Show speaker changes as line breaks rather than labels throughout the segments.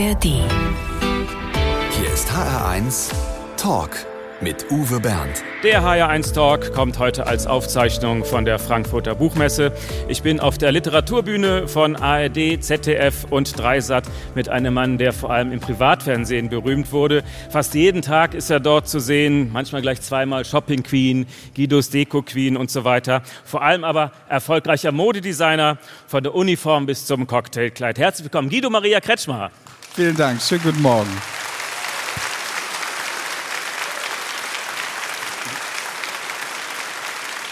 ARD.
Hier ist HR1 Talk mit Uwe Bernd.
Der HR1 Talk kommt heute als Aufzeichnung von der Frankfurter Buchmesse. Ich bin auf der Literaturbühne von ARD, ZDF und Dreisat mit einem Mann, der vor allem im Privatfernsehen berühmt wurde. Fast jeden Tag ist er dort zu sehen, manchmal gleich zweimal Shopping Queen, Guidos Deko Queen und so weiter. Vor allem aber erfolgreicher Modedesigner von der Uniform bis zum Cocktailkleid. Herzlich willkommen, Guido Maria Kretschmer.
Vielen Dank, schönen guten Morgen.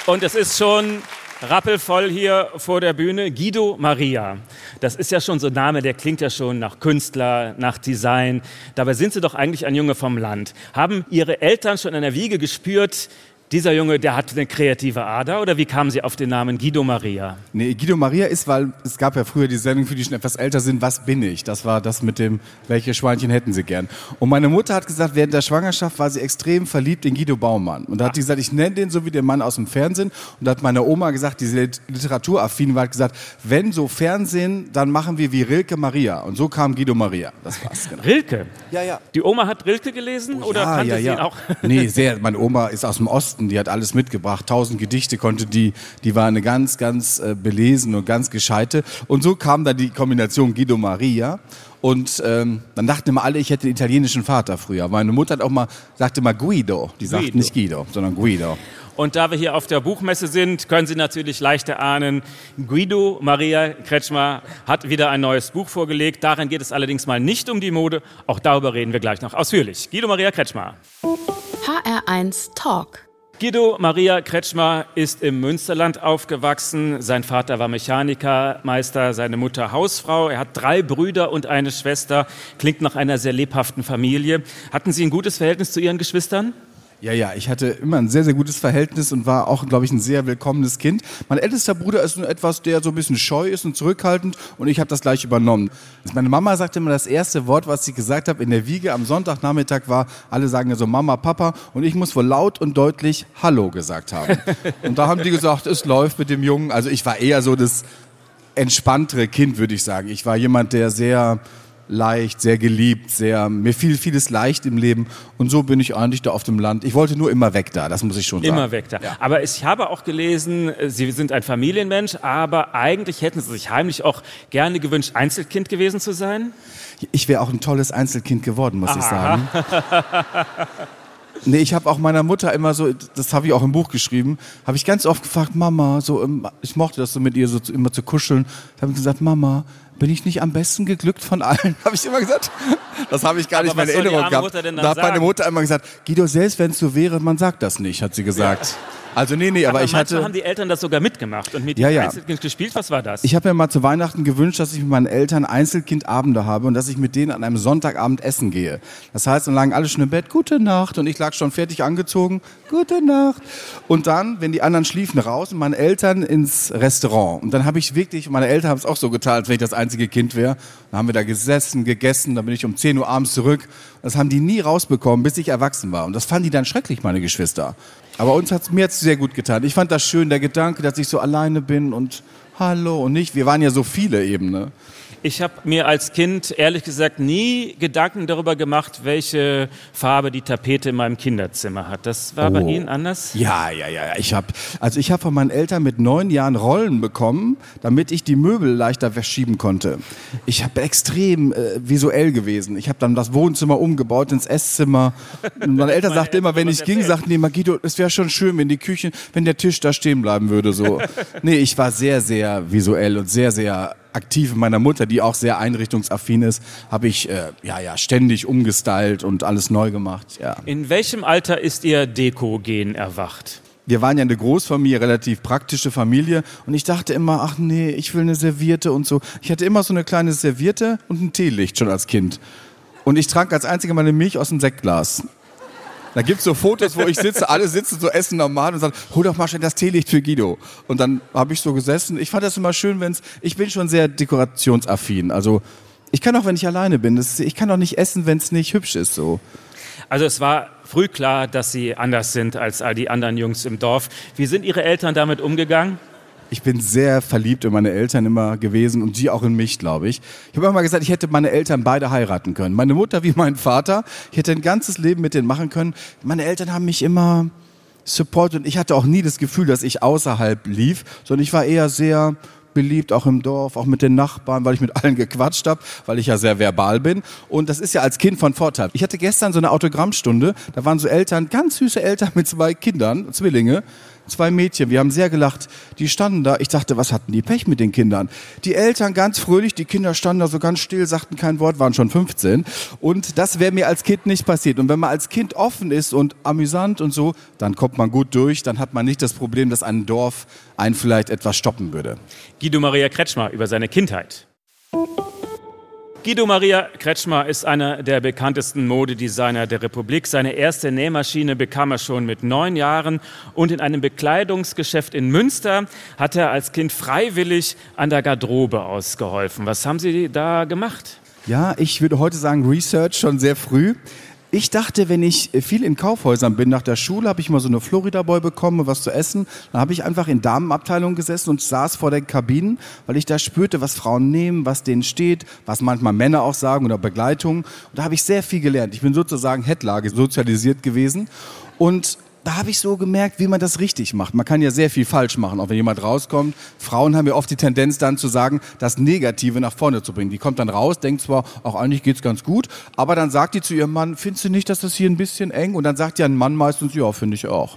Und es ist schon rappelvoll hier vor der Bühne. Guido Maria. Das ist ja schon so ein Name, der klingt ja schon nach Künstler, nach Design. Dabei sind Sie doch eigentlich ein Junge vom Land. Haben Ihre Eltern schon in der Wiege gespürt, dieser Junge, der hat eine kreative Ader oder wie kamen Sie auf den Namen Guido Maria?
Nee, Guido Maria ist, weil es gab ja früher die Sendung für die schon etwas älter sind, was bin ich? Das war das mit dem, welche Schweinchen hätten Sie gern? Und meine Mutter hat gesagt, während der Schwangerschaft war sie extrem verliebt in Guido Baumann. Und da hat sie gesagt, ich nenne den so wie den Mann aus dem Fernsehen. Und da hat meine Oma gesagt, diese Literaturaffin war, hat gesagt, wenn so Fernsehen, dann machen wir wie Rilke Maria. Und so kam Guido Maria. Das war's,
genau. Rilke?
Ja, ja.
Die Oma hat Rilke gelesen
oh,
oder
ja,
kannte
ja,
sie
ja.
ihn auch?
nee, sehr. Meine Oma ist aus dem Osten, die hat alles mitgebracht. Tausend Gedichte konnte die, die war eine ganz, ganz äh, belesen und ganz gescheite. Und so kam dann die Kombination Guido Maria. Und ähm, dann dachten immer alle, ich hätte einen italienischen Vater früher. Meine Mutter hat auch mal, sagte mal Guido. Die sagt
Guido.
nicht Guido, sondern Guido.
Und da wir hier auf der Buchmesse sind, können Sie natürlich leicht erahnen, Guido Maria Kretschmer hat wieder ein neues Buch vorgelegt. Darin geht es allerdings mal nicht um die Mode. Auch darüber reden wir gleich noch ausführlich. Guido Maria Kretschmer.
HR1 Talk.
Guido Maria Kretschmer ist im Münsterland aufgewachsen. Sein Vater war Mechanikermeister, seine Mutter Hausfrau. Er hat drei Brüder und eine Schwester. Klingt nach einer sehr lebhaften Familie. Hatten Sie ein gutes Verhältnis zu Ihren Geschwistern?
Ja, ja, ich hatte immer ein sehr, sehr gutes Verhältnis und war auch, glaube ich, ein sehr willkommenes Kind. Mein ältester Bruder ist nur etwas, der so ein bisschen scheu ist und zurückhaltend und ich habe das gleich übernommen. Meine Mama sagte immer, das erste Wort, was sie gesagt hat in der Wiege am Sonntagnachmittag war, alle sagen ja so Mama, Papa und ich muss wohl laut und deutlich Hallo gesagt haben. und da haben die gesagt, es läuft mit dem Jungen. Also ich war eher so das entspanntere Kind, würde ich sagen. Ich war jemand, der sehr leicht, sehr geliebt, sehr, mir fiel vieles leicht im Leben und so bin ich eigentlich da auf dem Land. Ich wollte nur immer weg da, das muss ich schon sagen.
Immer weg da. Aber ich habe auch gelesen, Sie sind ein Familienmensch, aber eigentlich hätten Sie sich heimlich auch gerne gewünscht, Einzelkind gewesen zu sein?
Ich wäre auch ein tolles Einzelkind geworden, muss ich
Aha.
sagen. Nee, ich habe auch meiner Mutter immer so, das habe ich auch im Buch geschrieben, habe ich ganz oft gefragt, Mama, so, ähm, ich mochte das so mit ihr so immer zu kuscheln. Da habe ich gesagt, Mama, bin ich nicht am besten geglückt von allen? Habe ich immer gesagt. Das habe ich gar nicht
Aber
meine
soll die
Erinnerung gehabt. Da hat meine? Mutter immer gesagt, Guido, selbst wenn es so wäre, man sagt das nicht, hat sie gesagt. Also nee, nee, aber,
Aber
ich hatte...
haben die Eltern das sogar mitgemacht und mit
Ja, ja.
Einzelkind gespielt. Was war das?
Ich habe mir mal zu Weihnachten gewünscht, dass ich mit meinen Eltern Einzelkindabende habe und dass ich mit denen an einem Sonntagabend essen gehe. Das heißt, dann lagen alle schon im Bett, gute Nacht und ich lag schon fertig angezogen, gute Nacht. Und dann, wenn die anderen schliefen, raus und meine Eltern ins Restaurant. Und dann habe ich wirklich, meine Eltern haben es auch so getan, als wenn ich das einzige Kind wäre. Dann haben wir da gesessen, gegessen, dann bin ich um 10 Uhr abends zurück. Das haben die nie rausbekommen, bis ich erwachsen war. Und das fanden die dann schrecklich, meine Geschwister. Aber uns hat's, mir hat's sehr gut getan. Ich fand das schön, der Gedanke, dass ich so alleine bin und hallo und nicht. Wir waren ja so viele eben, ne?
Ich habe mir als Kind ehrlich gesagt nie Gedanken darüber gemacht, welche Farbe die Tapete in meinem Kinderzimmer hat. Das war bei
Oh.
Ihnen anders?
Ja, ja, ja. Ich habe, also ich habe von meinen Eltern mit neun Jahren Rollen bekommen, damit ich die Möbel leichter verschieben konnte. Ich habe extrem äh, visuell gewesen. Ich habe dann das Wohnzimmer umgebaut ins Esszimmer. Und meine Eltern sagten immer, wenn ich ging, sagten die immer, Guido, es wäre schon schön, wenn die Küche, wenn der Tisch da stehen bleiben würde. So. nee, ich war sehr, sehr visuell und sehr, sehr aktiv. Mit meiner Mutter, die auch sehr einrichtungsaffin ist, habe ich äh, ja, ja ständig umgestylt und alles neu gemacht. Ja.
In welchem Alter ist Ihr Deko-Gen erwacht?
wir waren ja eine Großfamilie, relativ praktische Familie und ich dachte immer, ach nee, ich will eine Serviette und so. Ich hatte immer so eine kleine Serviette und ein Teelicht schon als Kind. Und ich trank als einziger meine Milch aus dem Sektglas. Da gibt's so Fotos, wo ich sitze, alle sitzen so essen normal und sagen, hol doch mal schnell das Teelicht für Guido. Und dann habe ich so gesessen. Ich fand das immer schön, wenn's. ich bin schon sehr dekorationsaffin. Also ich kann auch, wenn ich alleine bin, das, ich kann auch nicht essen, wenn's nicht hübsch ist so.
Also es war früh klar, dass Sie anders sind als all die anderen Jungs im Dorf. Wie sind Ihre Eltern damit umgegangen?
Ich bin sehr verliebt in meine Eltern immer gewesen und sie auch in mich, glaube ich. Ich habe immer gesagt, ich hätte meine Eltern beide heiraten können. Meine Mutter wie mein Vater. Ich hätte ein ganzes Leben mit denen machen können. Meine Eltern haben mich immer Support und ich hatte auch nie das Gefühl, dass ich außerhalb lief, sondern ich war eher sehr beliebt, auch im Dorf, auch mit den Nachbarn, weil ich mit allen gequatscht habe, weil ich ja sehr verbal bin. Und das ist ja als Kind von Vorteil. Ich hatte gestern so eine Autogrammstunde, da waren so Eltern, ganz süße Eltern mit zwei Kindern, Zwillinge, zwei Mädchen, wir haben sehr gelacht, die standen da, ich dachte, was hatten die Pech mit den Kindern? Die Eltern ganz fröhlich, die Kinder standen da so ganz still, sagten kein Wort, waren schon 15 und das wäre mir als Kind nicht passiert und wenn man als Kind offen ist und amüsant und so, dann kommt man gut durch, dann hat man nicht das Problem, dass ein Dorf einen vielleicht etwas stoppen würde.
Guido Maria Kretschmer über seine Kindheit. Guido Maria Kretschmer ist einer der bekanntesten Modedesigner der Republik. Seine erste Nähmaschine bekam er schon mit neun Jahren und in einem Bekleidungsgeschäft in Münster hat er als Kind freiwillig an der Garderobe ausgeholfen. Was haben Sie da gemacht?
Ja, ich würde heute sagen Research schon sehr früh. Ich dachte, wenn ich viel in Kaufhäusern bin, nach der Schule habe ich mal so eine Florida Boy bekommen, was zu essen. Dann habe ich einfach in Damenabteilungen gesessen und saß vor den Kabinen, weil ich da spürte, was Frauen nehmen, was denen steht, was manchmal Männer auch sagen oder Begleitung. Und da habe ich sehr viel gelernt. Ich bin sozusagen Headlage sozialisiert gewesen. Und da habe ich so gemerkt, wie man das richtig macht. Man kann ja sehr viel falsch machen, auch wenn jemand rauskommt. Frauen haben ja oft die Tendenz dann zu sagen, das Negative nach vorne zu bringen. Die kommt dann raus, denkt zwar, auch eigentlich geht's ganz gut, aber dann sagt die zu ihrem Mann, findest du nicht, dass das hier ein bisschen eng? Und dann sagt ja ein Mann meistens, ja, finde ich auch.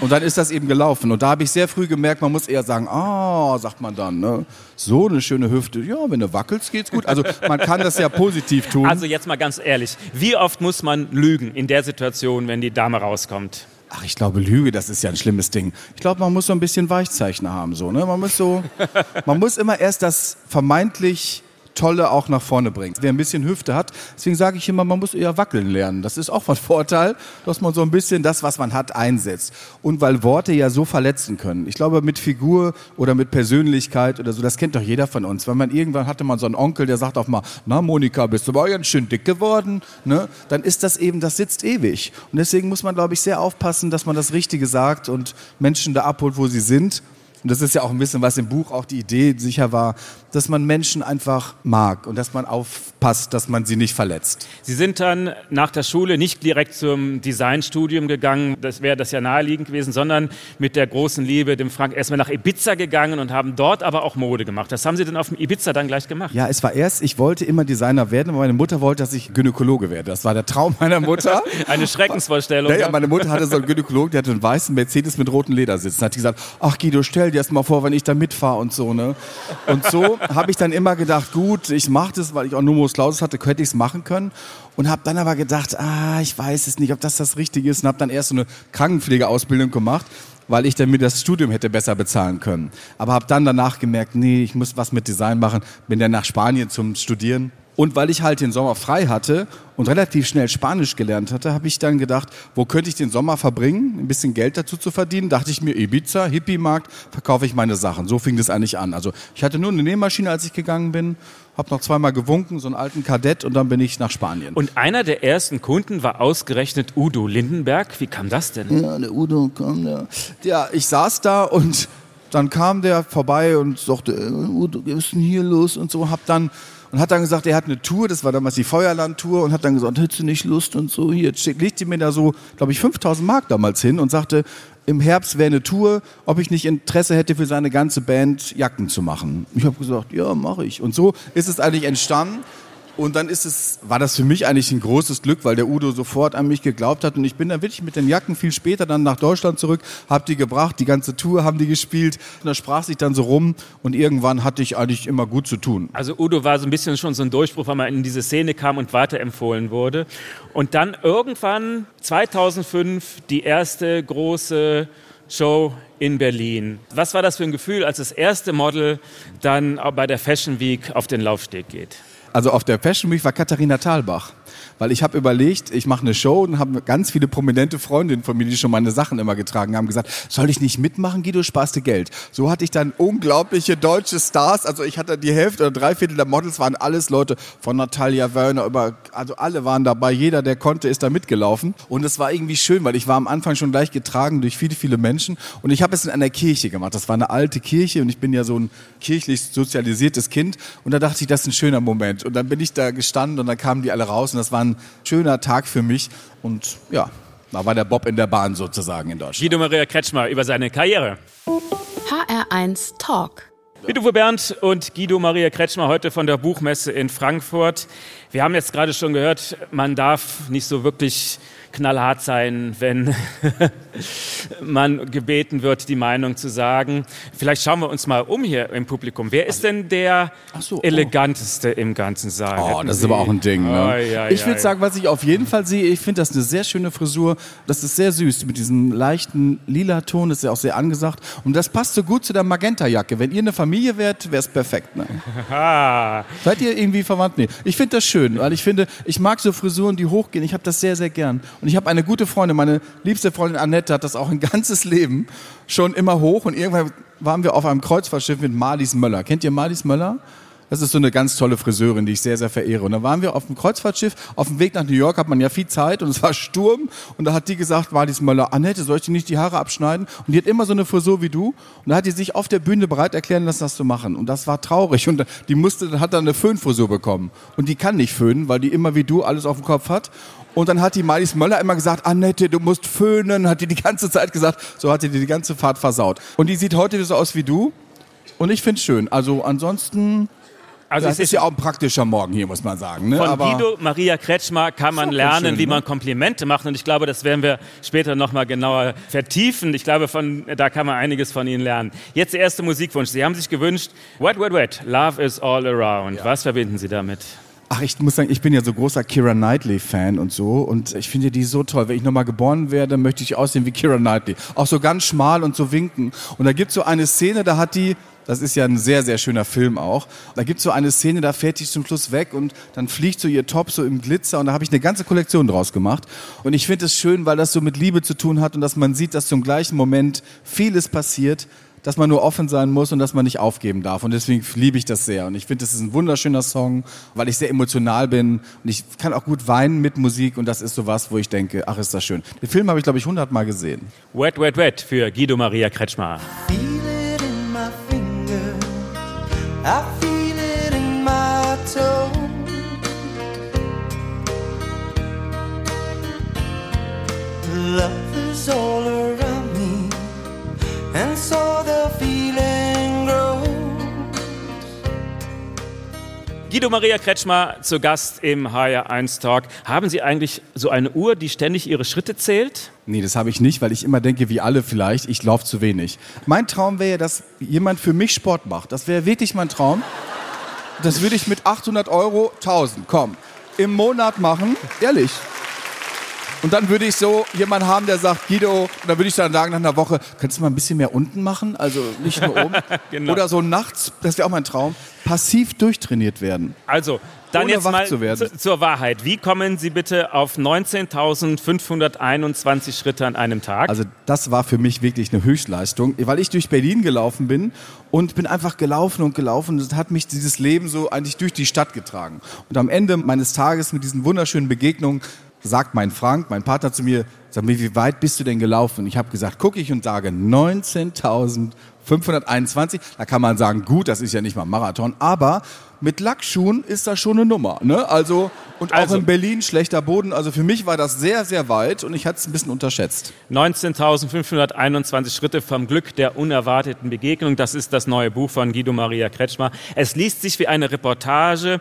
Und dann ist das eben gelaufen. Und da habe ich sehr früh gemerkt, man muss eher sagen, ah, sagt man dann, ne? so eine schöne Hüfte. Ja, wenn du wackelst, geht's gut. Also man kann das ja positiv tun.
Also jetzt mal ganz ehrlich, wie oft muss man lügen in der Situation, wenn die Dame rauskommt?
Ach, ich glaube, Lüge, das ist ja ein schlimmes Ding. Ich glaube, man muss so ein bisschen Weichzeichner haben, so, ne? Man muss so, man muss immer erst das vermeintlich Tolle auch nach vorne bringt. Wer ein bisschen Hüfte hat, deswegen sage ich immer, man muss eher wackeln lernen. Das ist auch von Vorteil, dass man so ein bisschen das, was man hat, einsetzt. Und weil Worte ja so verletzen können. Ich glaube, mit Figur oder mit Persönlichkeit oder so, das kennt doch jeder von uns. Wenn man irgendwann hatte man so einen Onkel, der sagt auch mal, na Monika, bist du aber ganz schön dick geworden, ne? Dann ist das eben, das sitzt ewig. Und deswegen muss man, glaube ich, sehr aufpassen, dass man das Richtige sagt und Menschen da abholt, wo sie sind. Und das ist ja auch ein bisschen, was im Buch auch die Idee sicher war, dass man Menschen einfach mag und dass man aufpasst, dass man sie nicht verletzt.
Sie sind dann nach der Schule nicht direkt zum Designstudium gegangen, das wäre das ja naheliegend gewesen, sondern mit der großen Liebe, dem Frank, erstmal nach Ibiza gegangen und haben dort aber auch Mode gemacht. Was haben Sie denn auf dem Ibiza dann gleich gemacht?
Ja, es war erst, ich wollte immer Designer werden, aber meine Mutter wollte, dass ich Gynäkologe werde. Das war der Traum meiner Mutter.
Eine Schreckensvorstellung.
Ja, ja, meine Mutter hatte so einen Gynäkologen, der hatte einen weißen Mercedes mit roten Ledersitzen. Hat die gesagt, ach Guido, stell dir das mal vor, wenn ich da mitfahre und so, ne? Und so habe ich dann immer gedacht, gut, ich mache das, weil ich auch Numerus Clausus hatte, könnte ich es machen können. Und habe dann aber gedacht, ah, ich weiß es nicht, ob das das Richtige ist. Und habe dann erst so eine Krankenpflegeausbildung gemacht, weil ich dann mir das Studium hätte besser bezahlen können. Aber habe dann danach gemerkt, nee, ich muss was mit Design machen. Bin dann nach Spanien zum Studieren und weil ich halt den Sommer frei hatte und relativ schnell Spanisch gelernt hatte, habe ich dann gedacht, wo könnte ich den Sommer verbringen, ein bisschen Geld dazu zu verdienen. Dachte ich mir, Ibiza, Hippie-Markt, verkaufe ich meine Sachen. So fing das eigentlich an. Also ich hatte nur eine Nähmaschine, als ich gegangen bin, habe noch zweimal gewunken, so einen alten Kadett und dann bin ich nach Spanien.
Und einer der ersten Kunden war ausgerechnet Udo Lindenberg. Wie kam das denn?
Ja, der Udo kam da. Ja, ich saß da und dann kam der vorbei und sagte, äh, Udo, was ist denn hier los und so. Hab dann und hat dann gesagt, er hat eine Tour, das war damals die Feuerland-Tour und hat dann gesagt, hättest du nicht Lust und so, hier, legte mir da so, glaube ich, 5000 Mark damals hin und sagte, im Herbst wäre eine Tour, ob ich nicht Interesse hätte, für seine ganze Band Jacken zu machen. Ich habe gesagt, ja, mache ich. Und so ist es eigentlich entstanden. Und dann ist es, war das für mich eigentlich ein großes Glück, weil der Udo sofort an mich geglaubt hat. Und ich bin dann wirklich mit den Jacken viel später dann nach Deutschland zurück, hab die gebracht, die ganze Tour haben die gespielt. Und da sprach sich dann so rum und irgendwann hatte ich eigentlich immer gut zu tun.
Also Udo war so ein bisschen schon so ein Durchbruch, weil man in diese Szene kam und weiterempfohlen wurde. Und dann irgendwann 2005 die erste große Show in Berlin. Was war das für ein Gefühl, als das erste Model dann bei der Fashion Week auf den Laufsteg geht?
Also auf der Fashion Week war Katharina Thalbach. Weil ich habe überlegt, ich mache eine Show und habe ganz viele prominente Freundinnen von mir, die schon meine Sachen immer getragen haben, gesagt, soll ich nicht mitmachen, Guido, sparst du Geld. So hatte ich dann unglaubliche deutsche Stars. Also ich hatte die Hälfte oder drei Viertel der Models waren alles Leute von Natalia Wörner über, also alle waren dabei. Jeder, der konnte, ist da mitgelaufen. Und es war irgendwie schön, weil ich war am Anfang schon gleich getragen durch viele, viele Menschen. Und ich habe es in einer Kirche gemacht. Das war eine alte Kirche und ich bin ja so ein kirchlich sozialisiertes Kind. Und da dachte ich, das ist ein schöner Moment. Und dann bin ich da gestanden und dann kamen die alle raus und das war ein schöner Tag für mich. Und ja, da war der Bob in der Bahn sozusagen in Deutschland.
Guido Maria Kretschmer über seine Karriere.
HR1 Talk.
Mit Uwe Bernd und Guido Maria Kretschmer heute von der Buchmesse in Frankfurt. Wir haben jetzt gerade schon gehört, man darf nicht so wirklich knallhart sein, wenn man gebeten wird, die Meinung zu sagen. Vielleicht schauen wir uns mal um hier im Publikum. Wer ist denn der
so, oh.
eleganteste im ganzen Saal?
Oh,
Hätten
das ist
Sie-
aber auch ein Ding. Ne?
Oh, ja,
ich
ja,
würde
ja.
sagen, was ich auf jeden Fall sehe, ich finde das eine sehr schöne Frisur. Das ist sehr süß mit diesem leichten lila Ton. Das ist ja auch sehr angesagt. Und das passt so gut zu der Magenta-Jacke. Wenn ihr eine Familie wärt, wäre es perfekt. Ne? Seid ihr irgendwie verwandt? Nee. Ich finde das schön, weil ich finde, ich mag so Frisuren, die hochgehen. Ich habe das sehr, sehr gern. Und ich habe eine gute Freundin, meine liebste Freundin Annette hat das auch ein ganzes Leben schon immer hoch. Und irgendwann waren wir auf einem Kreuzfahrtschiff mit Marlies Möller. Kennt ihr Marlies Möller? Das ist so eine ganz tolle Friseurin, die ich sehr, sehr verehre. Und da waren wir auf dem Kreuzfahrtschiff. Auf dem Weg nach New York hat man ja viel Zeit und es war Sturm. Und da hat die gesagt, Marlies Möller, Annette, soll ich dir nicht die Haare abschneiden? Und die hat immer so eine Frisur wie du. Und da hat die sich auf der Bühne bereit erklären lassen, das zu machen. Und das war traurig. Und die musste, hat dann eine Föhnfrisur bekommen. Und die kann nicht föhnen, weil die immer wie du alles auf dem Kopf hat. Und dann hat die Marlies Möller immer gesagt, Annette, du musst föhnen, hat die die ganze Zeit gesagt. So hat die die ganze Fahrt versaut. Und die sieht heute so aus wie du. Und ich finde es schön. Also ansonsten,
also
das
es
ist ja auch ein praktischer Morgen hier, muss man sagen. Ne?
Von
Aber
Guido Maria Kretschmer kann man lernen,
schön,
wie
ne?
man Komplimente macht. Und ich glaube, das werden wir später nochmal genauer vertiefen. Ich glaube, von, da kann man einiges von Ihnen lernen. Jetzt der erste Musikwunsch. Sie haben sich gewünscht, Wet, Wet, Wet, Love is all around. Was verbinden Sie damit?
Ach, ich muss sagen, ich bin ja so großer Kira Knightley-Fan und so. Und ich finde die so toll. Wenn ich nochmal geboren werde, möchte ich aussehen wie Kira Knightley. Auch so ganz schmal und so winken. Und da gibt es so eine Szene, da hat die, das ist ja ein sehr, sehr schöner Film auch. Da gibt es so eine Szene, da fährt die zum Schluss weg und dann fliegt so ihr Top so im Glitzer. Und da habe ich eine ganze Kollektion draus gemacht. Und ich finde es schön, weil das so mit Liebe zu tun hat und dass man sieht, dass zum gleichen Moment vieles passiert dass man nur offen sein muss und dass man nicht aufgeben darf. Und deswegen liebe ich das sehr. Und ich finde, das ist ein wunderschöner Song, weil ich sehr emotional bin. Und ich kann auch gut weinen mit Musik. Und das ist so was, wo ich denke, ach, ist das schön. Den Film habe ich, glaube ich, hundertmal gesehen.
Wet, Wet, Wet für Guido Maria Kretschmer.
feel it in my finger. I feel it in my toe. Love is all around and so the feeling grows.
Guido Maria Kretschmer zu Gast im HR1 Talk. Haben Sie eigentlich so eine Uhr, die ständig Ihre Schritte zählt?
Nee, das habe ich nicht, weil ich immer denke, wie alle vielleicht, ich laufe zu wenig. Mein Traum wäre, dass jemand für mich Sport macht. Das wäre wirklich mein Traum. Das würde ich mit 800 Euro, 1000, komm, im Monat machen. Ehrlich. Und dann würde ich so jemanden haben, der sagt, Guido, und dann würde ich dann sagen nach einer Woche, könntest du mal ein bisschen mehr unten machen? Also nicht nur oben.
Genau.
Oder so nachts, das wäre auch mein Traum, passiv durchtrainiert werden.
Also, dann
Ohne
jetzt mal
zu
zur Wahrheit. Wie kommen Sie bitte auf 19.521 Schritte an einem Tag?
Also das war für mich wirklich eine Höchstleistung, weil ich durch Berlin gelaufen bin und bin einfach gelaufen und gelaufen. Das hat mich dieses Leben so eigentlich durch die Stadt getragen. Und am Ende meines Tages mit diesen wunderschönen Begegnungen sagt mein Frank, mein Partner zu mir, sag mir, wie weit bist du denn gelaufen? Ich habe gesagt, gucke ich und sage 19.521. Da kann man sagen, gut, das ist ja nicht mal ein Marathon, aber mit Lackschuhen ist das schon eine Nummer. Ne? Also, und auch
Also-
in Berlin schlechter Boden. Also für mich war das sehr, sehr weit und ich hatte es ein bisschen unterschätzt.
19.521 Schritte vom Glück der unerwarteten Begegnung. Das ist das neue Buch von Guido Maria Kretschmer. Es liest sich wie eine Reportage.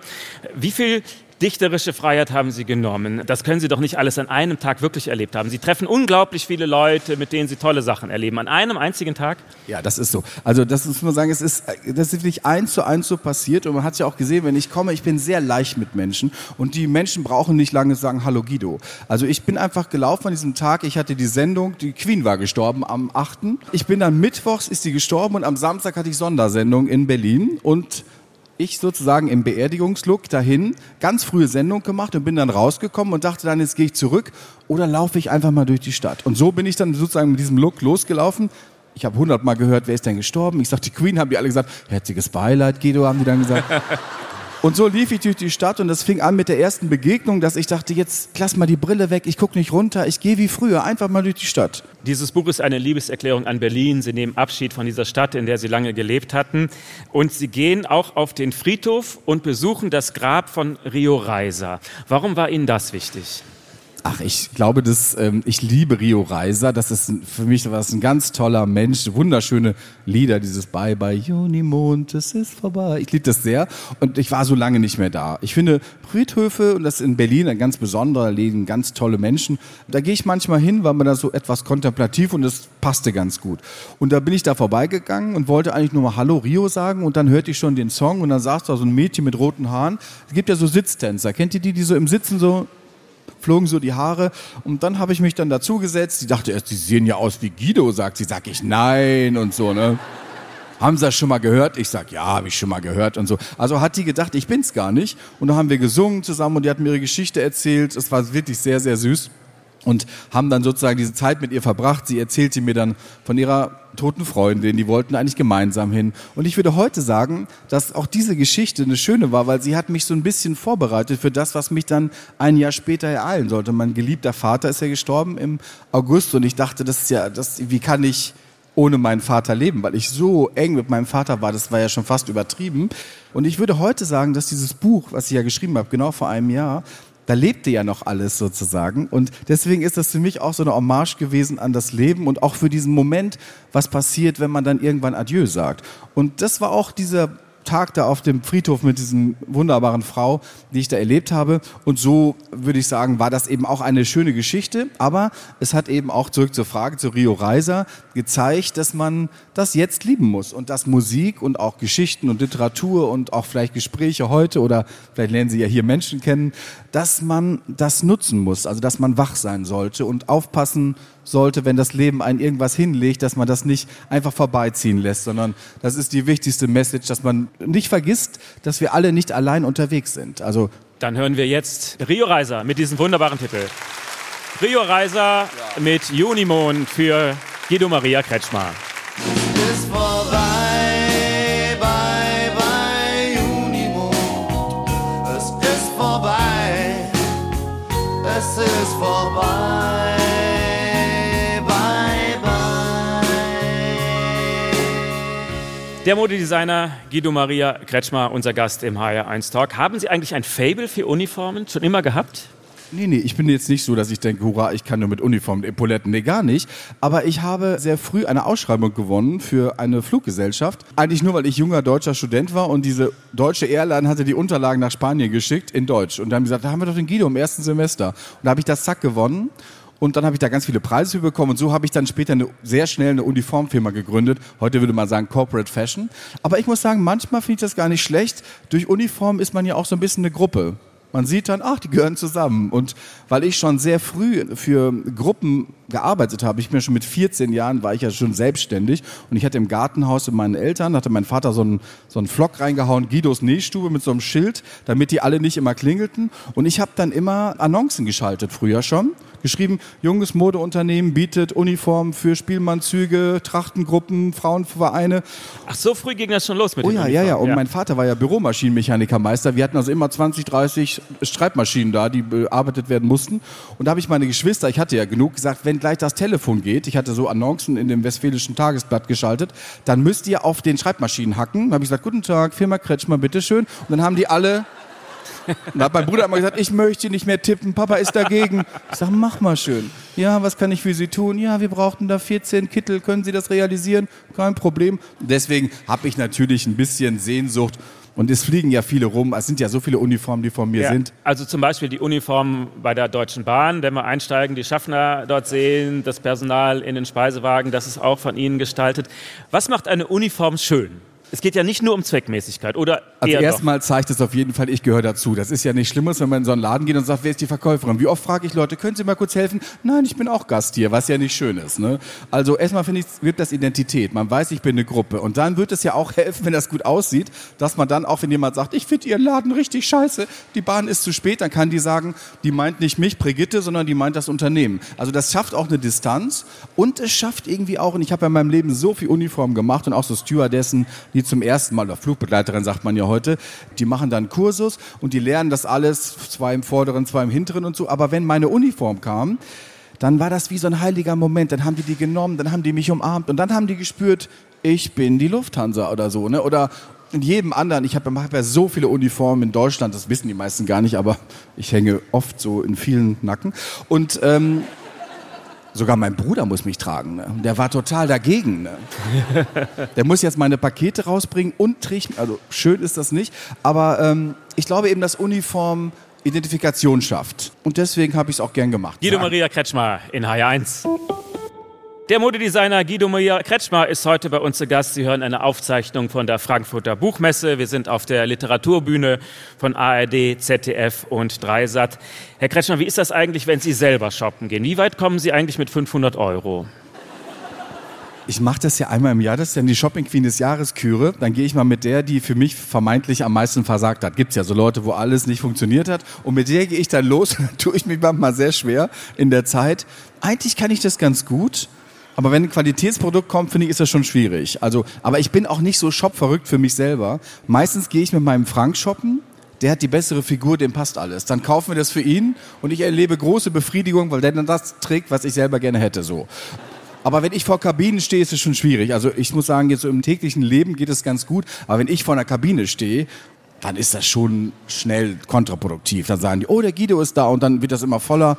Wie viel dichterische Freiheit haben Sie genommen? Das können Sie doch nicht alles an einem Tag wirklich erlebt haben. Sie treffen unglaublich viele Leute, mit denen Sie tolle Sachen erleben. An einem einzigen Tag?
Ja, das ist so. Also das muss man sagen, es ist, das ist wirklich eins zu eins so passiert und man hat es ja auch gesehen, wenn ich komme, ich bin sehr leicht mit Menschen und die Menschen brauchen nicht lange sagen, hallo Guido. Also ich bin einfach gelaufen an diesem Tag, ich hatte die Sendung, die Queen war gestorben am 8. Ich bin dann mittwochs, ist sie gestorben und am Samstag hatte ich Sondersendung in Berlin und ich sozusagen im Beerdigungslook dahin, ganz frühe Sendung gemacht und bin dann rausgekommen und dachte dann, jetzt gehe ich zurück oder laufe ich einfach mal durch die Stadt. Und so bin ich dann sozusagen mit diesem Look losgelaufen. Ich habe hundertmal gehört, wer ist denn gestorben? Ich sagte, die Queen, haben die alle gesagt, herzliches Beileid, Guido, haben die dann gesagt. Und so lief ich durch die Stadt und das fing an mit der ersten Begegnung, dass ich dachte, jetzt lass mal die Brille weg, ich gucke nicht runter, ich gehe wie früher, einfach mal durch die Stadt.
Dieses Buch ist eine Liebeserklärung an Berlin. Sie nehmen Abschied von dieser Stadt, in der Sie lange gelebt hatten. Und Sie gehen auch auf den Friedhof und besuchen das Grab von Rio Reiser. Warum war Ihnen das wichtig?
Ach, ich glaube, dass, ähm, ich liebe Rio Reiser. Das ist für mich was ein ganz toller Mensch. Wunderschöne Lieder, dieses Bye Bye Junimond, es ist vorbei. Ich liebe das sehr. Und ich war so lange nicht mehr da. Ich finde Friedhöfe, und das ist in Berlin ein ganz besonderer, leben ganz tolle Menschen. Da gehe ich manchmal hin, weil man da so etwas kontemplativ und das passte ganz gut. Und da bin ich da vorbeigegangen und wollte eigentlich nur mal Hallo Rio sagen und dann hörte ich schon den Song und dann saß da so ein Mädchen mit roten Haaren. Es gibt ja so Sitztänzer. Kennt ihr die, die so im Sitzen so flogen so die Haare und dann habe ich mich dann dazugesetzt. Die dachte erst, die sehen ja aus wie Guido, sagt sie. Sag ich nein und so, ne? Haben Sie das schon mal gehört? Ich sag, ja, habe ich schon mal gehört und so. Also hat die gedacht, ich bin's gar nicht. Und dann haben wir gesungen zusammen und die hat mir ihre Geschichte erzählt. Es war wirklich sehr, sehr süß. Und haben dann sozusagen diese Zeit mit ihr verbracht. Sie erzählte mir dann von ihrer toten Freundin. Die wollten eigentlich gemeinsam hin. Und ich würde heute sagen, dass auch diese Geschichte eine schöne war, weil sie hat mich so ein bisschen vorbereitet für das, was mich dann ein Jahr später ereilen sollte. Mein geliebter Vater ist ja gestorben im August und ich dachte, das ist ja, das, wie kann ich ohne meinen Vater leben, weil ich so eng mit meinem Vater war, das war ja schon fast übertrieben. Und ich würde heute sagen, dass dieses Buch, was ich ja geschrieben habe, genau vor einem Jahr, da lebte ja noch alles sozusagen. Und deswegen ist das für mich auch so eine Hommage gewesen an das Leben und auch für diesen Moment, was passiert, wenn man dann irgendwann Adieu sagt. Und das war auch dieser Tag da auf dem Friedhof mit diesen wunderbaren Frau, die ich da erlebt habe. Und so würde ich sagen, war das eben auch eine schöne Geschichte. Aber es hat eben auch zurück zur Frage zu Rio Reiser gezeigt, dass man das jetzt lieben muss und dass Musik und auch Geschichten und Literatur und auch vielleicht Gespräche heute oder vielleicht lernen Sie ja hier Menschen kennen, dass man das nutzen muss. Also dass man wach sein sollte und aufpassen sollte, wenn das Leben einen irgendwas hinlegt, dass man das nicht einfach vorbeiziehen lässt, sondern das ist die wichtigste Message, dass man nicht vergisst, dass wir alle nicht allein unterwegs sind. Also
Dann hören wir jetzt Rio Reiser mit diesem wunderbaren Titel. Rio Reiser mit Junimond für Guido Maria Kretschmer. Der Modedesigner Guido Maria Kretschmer, unser Gast im HR1 Talk. Haben Sie eigentlich ein Fable für Uniformen schon immer gehabt?
Nee, nee, ich bin jetzt nicht so, dass ich denke, hurra, ich kann nur mit Uniform und Epauletten. Nee, gar nicht. Aber ich habe sehr früh eine Ausschreibung gewonnen für eine Fluggesellschaft. Eigentlich nur, weil ich junger deutscher Student war und diese deutsche Airline hatte die Unterlagen nach Spanien geschickt in Deutsch. Und dann haben gesagt, da haben wir doch den Guido im ersten Semester. Und da habe ich das Zack gewonnen. Und dann habe ich da ganz viele Preise für bekommen und so habe ich dann später eine, sehr schnell eine Uniformfirma gegründet. Heute würde man sagen Corporate Fashion. Aber ich muss sagen, manchmal finde ich das gar nicht schlecht. Durch Uniform ist man ja auch so ein bisschen eine Gruppe. Man sieht dann, ach, die gehören zusammen. Und weil ich schon sehr früh für Gruppen gearbeitet habe, ich bin ja schon mit 14 Jahren, war ich ja schon selbstständig. Und ich hatte im Gartenhaus mit meinen Eltern, hatte mein Vater so einen, so einen Flock reingehauen, Guidos Nähstube mit so einem Schild, damit die alle nicht immer klingelten. Und ich habe dann immer Annoncen geschaltet, früher schon. Geschrieben, junges Modeunternehmen bietet Uniformen für Spielmannzüge, Trachtengruppen, Frauenvereine.
Ach, so früh ging das schon los mit
Oh
den
ja, ja, ja. Und mein Vater war ja Büromaschinenmechanikermeister. Wir hatten also immer 20, 30 Schreibmaschinen da, die bearbeitet werden mussten. Und da habe ich meine Geschwister, ich hatte ja genug, gesagt, wenn gleich das Telefon geht, ich hatte so Annoncen in dem Westfälischen Tagesblatt geschaltet, dann müsst ihr auf den Schreibmaschinen hacken. Dann habe ich gesagt, guten Tag, Firma Kretschmer, bitteschön. Und dann haben die alle und da hat mein Bruder immer gesagt, ich möchte nicht mehr tippen, Papa ist dagegen. Ich sage, mach mal schön. Ja, was kann ich für Sie tun? Ja, wir brauchten da 14 Kittel, können Sie das realisieren? Kein Problem. Deswegen habe ich natürlich ein bisschen Sehnsucht. Und es fliegen ja viele rum. Es sind ja so viele Uniformen, die von mir
Ja,
sind.
Also zum Beispiel die Uniform bei der Deutschen Bahn, wenn wir einsteigen, die Schaffner dort sehen, das Personal in den Speisewagen, das ist auch von Ihnen gestaltet. Was macht eine Uniform schön? Es geht ja nicht nur um Zweckmäßigkeit, oder?
Also erstmal zeigt es auf jeden Fall, ich gehöre dazu. Das ist ja nicht Schlimmes, wenn man in so einen Laden geht und sagt, wer ist die Verkäuferin? Wie oft frage ich Leute, können Sie mal kurz helfen? Nein, ich bin auch Gast hier, was ja nicht schön ist. Ne? Also erstmal finde ich, wird das Identität. Man weiß, ich bin eine Gruppe. Und dann wird es ja auch helfen, wenn das gut aussieht, dass man dann auch, wenn jemand sagt, ich finde Ihren Laden richtig scheiße, die Bahn ist zu spät, dann kann die sagen, die meint nicht mich, Brigitte, sondern die meint das Unternehmen. Also das schafft auch eine Distanz und es schafft irgendwie auch, und ich habe ja in meinem Leben so viel Uniform gemacht und auch so Stewardessen, die zum ersten Mal, oder Flugbegleiterin sagt man ja heute, die machen dann Kursus und die lernen das alles, zwei im vorderen, zwei im hinteren und so. Aber wenn meine Uniform kam, dann war das wie so ein heiliger Moment. Dann haben die die genommen, dann haben die mich umarmt und dann haben die gespürt, ich bin die Lufthansa oder so. Ne? Oder in jedem anderen, ich habe hab ja so viele Uniformen in Deutschland, das wissen die meisten gar nicht, aber ich hänge oft so in vielen Nacken. Und ähm, sogar mein Bruder muss mich tragen. Ne? Der war total dagegen. Ne? Der muss jetzt meine Pakete rausbringen und trägt, also schön ist das nicht, aber ähm, ich glaube eben, dass Uniform Identifikation schafft. Und deswegen habe ich es auch gern gemacht.
Guido. Maria Kretschmer in HR1. Der Modedesigner Guido Maria Kretschmer ist heute bei uns zu Gast. Sie hören eine Aufzeichnung von der Frankfurter Buchmesse. Wir sind auf der Literaturbühne von ARD, ZDF und Dreisat. Herr Kretschmer, wie ist das eigentlich, wenn Sie selber shoppen gehen? Wie weit kommen Sie eigentlich mit 500 Euro?
Ich mache das ja einmal im Jahr, das ist dann die Shopping Queen des Jahres Küre. Dann gehe ich mal mit der, die für mich vermeintlich am meisten versagt hat. Gibt's ja so Leute, wo alles nicht funktioniert hat. Und mit der gehe ich dann los. Dann tue ich mich manchmal sehr schwer in der Zeit. Eigentlich kann ich das ganz gut. Aber wenn ein Qualitätsprodukt kommt, finde ich, ist das schon schwierig. Also, aber ich bin auch nicht so shopverrückt für mich selber. Meistens gehe ich mit meinem Frank shoppen. Der hat die bessere Figur, dem passt alles. Dann kaufen wir das für ihn und ich erlebe große Befriedigung, weil der dann das trägt, was ich selber gerne hätte. So. Aber wenn ich vor Kabinen stehe, ist es schon schwierig. Also ich muss sagen, jetzt so im täglichen Leben geht es ganz gut. Aber wenn ich vor einer Kabine stehe, dann ist das schon schnell kontraproduktiv. Dann sagen die, oh, der Guido ist da und dann wird das immer voller.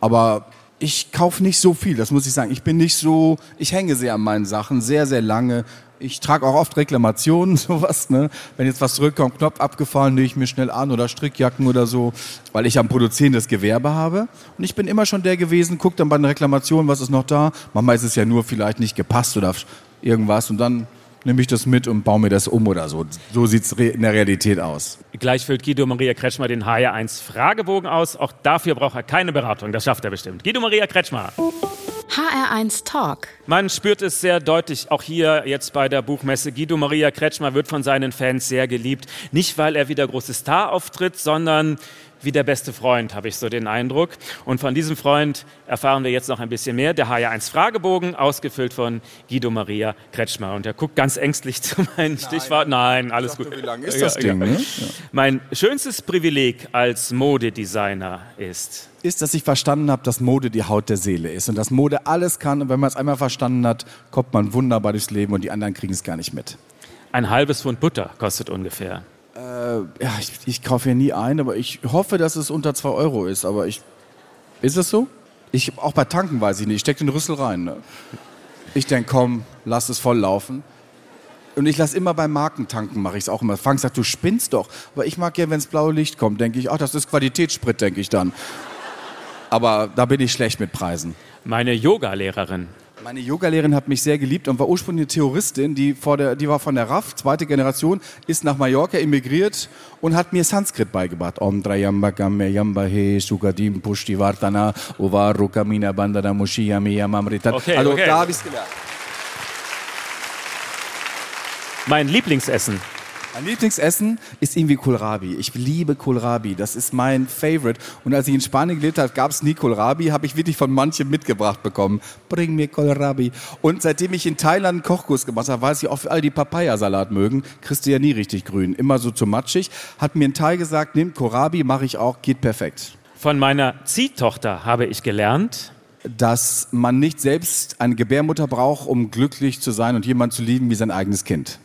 Aber ich kaufe nicht so viel, das muss ich sagen. Ich bin nicht so, ich hänge sehr an meinen Sachen, sehr, sehr lange. Ich trage auch oft Reklamationen, sowas, ne? Wenn jetzt was zurückkommt, Knopf abgefallen, lege ich mir schnell an oder Strickjacken oder so, weil ich am produzierendes Gewerbe habe. Und ich bin immer schon der gewesen, guck dann bei den Reklamationen, was ist noch da. Manchmal ist es ja nur vielleicht nicht gepasst oder irgendwas und dann nehme ich das mit und baue mir das um oder so. So sieht es in der Realität aus.
Gleich füllt Guido Maria Kretschmer den HR1 Fragebogen aus. Auch dafür braucht er keine Beratung. Das schafft er bestimmt. Guido Maria Kretschmer.
HR1 Talk.
Man spürt es sehr deutlich, auch hier jetzt bei der Buchmesse. Guido Maria Kretschmer wird von seinen Fans sehr geliebt. Nicht, weil er wie der große Star auftritt, sondern wie der beste Freund, habe ich so den Eindruck. Und von diesem Freund erfahren wir jetzt noch ein bisschen mehr. Der HR1 Fragebogen, ausgefüllt von Guido Maria Kretschmer. Und er guckt ganz ängstlich zu meinen Stichworten. Nein, alles gut.
wie lang ist das Ding, ne?
Mein schönstes Privileg als Modedesigner ist,
ist, dass ich verstanden habe, dass Mode die Haut der Seele ist und dass Mode alles kann. Und wenn man es einmal verstanden hat, kommt man wunderbar durchs Leben und die anderen kriegen es gar nicht mit.
ein halbes Pfund Butter kostet ungefähr.
Ja, ich, ich kaufe ja nie ein, aber ich hoffe, dass es unter 2 Euro ist. Aber ich. Ist es so? Ich, auch bei Tanken weiß ich nicht. Ich stecke den Rüssel rein. Ne? Ich denke, komm, lass es voll laufen. Und ich lasse immer beim Markentanken, mache ich es auch immer. Frank sagt, du spinnst doch. Aber ich mag ja, wenn es blaue Licht kommt, denke ich, ach, das ist Qualitätssprit, denke ich dann. Aber da bin ich schlecht mit Preisen.
Meine Yoga-Lehrerin
Meine Yogalehrerin hat mich sehr geliebt und war ursprünglich eine Theoristin, die, vor der, die war von der RAF, zweite Generation, ist nach Mallorca emigriert und hat mir Sanskrit beigebracht. Om Trayamba Kamme Yamba He Sugadim Pushti Vartana Uvaru Kamina Bandana Mushiyami Yamamritat.
Okay,
also
okay.
da habe ich es gelernt.
Mein Lieblingsessen.
Mein Lieblingsessen ist irgendwie Kohlrabi. Ich liebe Kohlrabi. Das ist mein Favorite. Und als ich in Spanien gelebt habe, gab es nie Kohlrabi. Habe ich wirklich von manchen mitgebracht bekommen. Bring mir Kohlrabi. Und seitdem ich in Thailand einen Kochkurs gemacht habe, weiß ich auch, für all die Papayasalat mögen, kriegst du ja nie richtig grün. Immer so zu matschig. Hat mir ein Thai gesagt, nimm Kohlrabi, mache ich auch, geht perfekt.
Von meiner Ziehtochter habe ich gelernt,
Dass man nicht selbst eine Gebärmutter braucht, um glücklich zu sein und jemanden zu lieben wie sein eigenes Kind.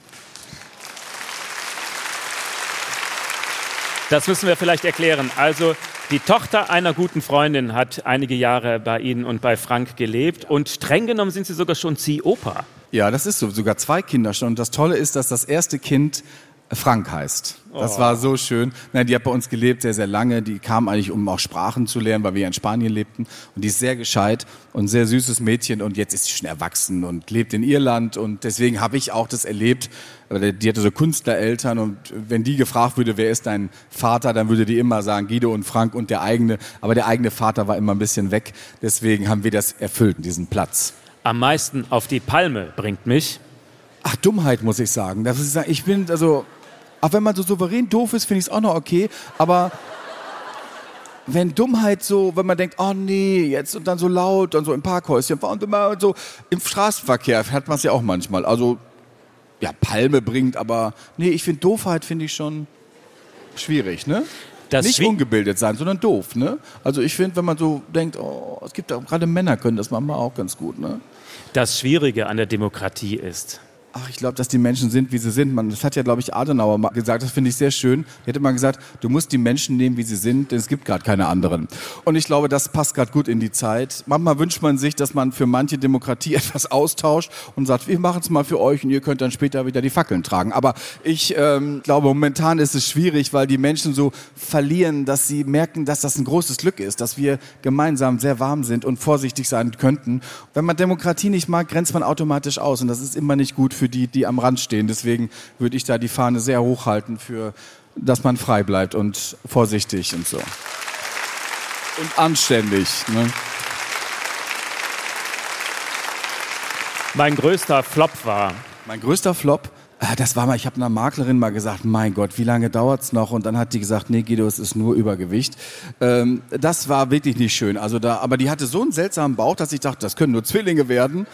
Das müssen wir vielleicht erklären. Also die Tochter einer guten Freundin hat einige Jahre bei Ihnen und bei Frank gelebt und streng genommen sind Sie sogar schon Ziehoper.
Ja, das ist so. Sogar zwei Kinder schon. Und das Tolle ist, dass das erste Kind Frank heißt. Das war so schön. Nein, die hat bei uns gelebt, sehr, sehr lange. Die kam eigentlich, um auch Sprachen zu lernen, weil wir ja in Spanien lebten. Und die ist sehr gescheit und ein sehr süßes Mädchen. Und jetzt ist sie schon erwachsen und lebt in Irland. Und deswegen habe ich auch das erlebt. Die hatte so Künstlereltern. Und wenn die gefragt würde, wer ist dein Vater, dann würde die immer sagen, Guido und Frank und der eigene. Aber der eigene Vater war immer ein bisschen weg. Deswegen haben wir das erfüllt, diesen Platz.
Am meisten auf die Palme bringt mich.
Ach, Dummheit, muss ich sagen. Das ist, ich bin, also, auch wenn man so souverän doof ist, finde ich es auch noch okay. Aber wenn Dummheit so, wenn man denkt, oh nee, jetzt und dann so laut und so im Parkhäuschen und immer so im Straßenverkehr hat man es ja auch manchmal. Also, ja, Palme bringt, aber nee, ich finde Doofheit finde ich schon schwierig, ne?
Das
Nicht ungebildet sein, sondern doof, ne? Also ich finde, wenn man so denkt, oh, es gibt auch gerade Männer können das manchmal auch ganz gut, ne?
Das Schwierige an der Demokratie ist,
Ach, ich glaube, dass die Menschen sind, wie sie sind. Man, das hat ja, glaube ich, Adenauer mal gesagt. Das finde ich sehr schön. Er hat immer gesagt, du musst die Menschen nehmen, wie sie sind, denn es gibt gerade keine anderen. Und ich glaube, das passt gerade gut in die Zeit. Manchmal wünscht man sich, dass man für manche Demokratie etwas austauscht und sagt, wir machen es mal für euch und ihr könnt dann später wieder die Fackeln tragen. Aber ich ähm, glaube, momentan ist es schwierig, weil die Menschen so verlieren, dass sie merken, dass das ein großes Glück ist, dass wir gemeinsam sehr warm sind und vorsichtig sein könnten. Wenn man Demokratie nicht mag, grenzt man automatisch aus und das ist immer nicht gut für die, die am Rand stehen. Deswegen würde ich da die Fahne sehr hoch halten für, dass man frei bleibt und vorsichtig und so. Und anständig. Ne?
mein größter Flop war.
Mein größter Flop, ah, das war mal, ich habe einer Maklerin mal gesagt, mein Gott, wie lange dauert's noch? Und dann hat die gesagt, nee, Guido, es ist nur Übergewicht. Ähm, das war wirklich nicht schön. Also da, aber die hatte so einen seltsamen Bauch, dass ich dachte, das können nur Zwillinge werden.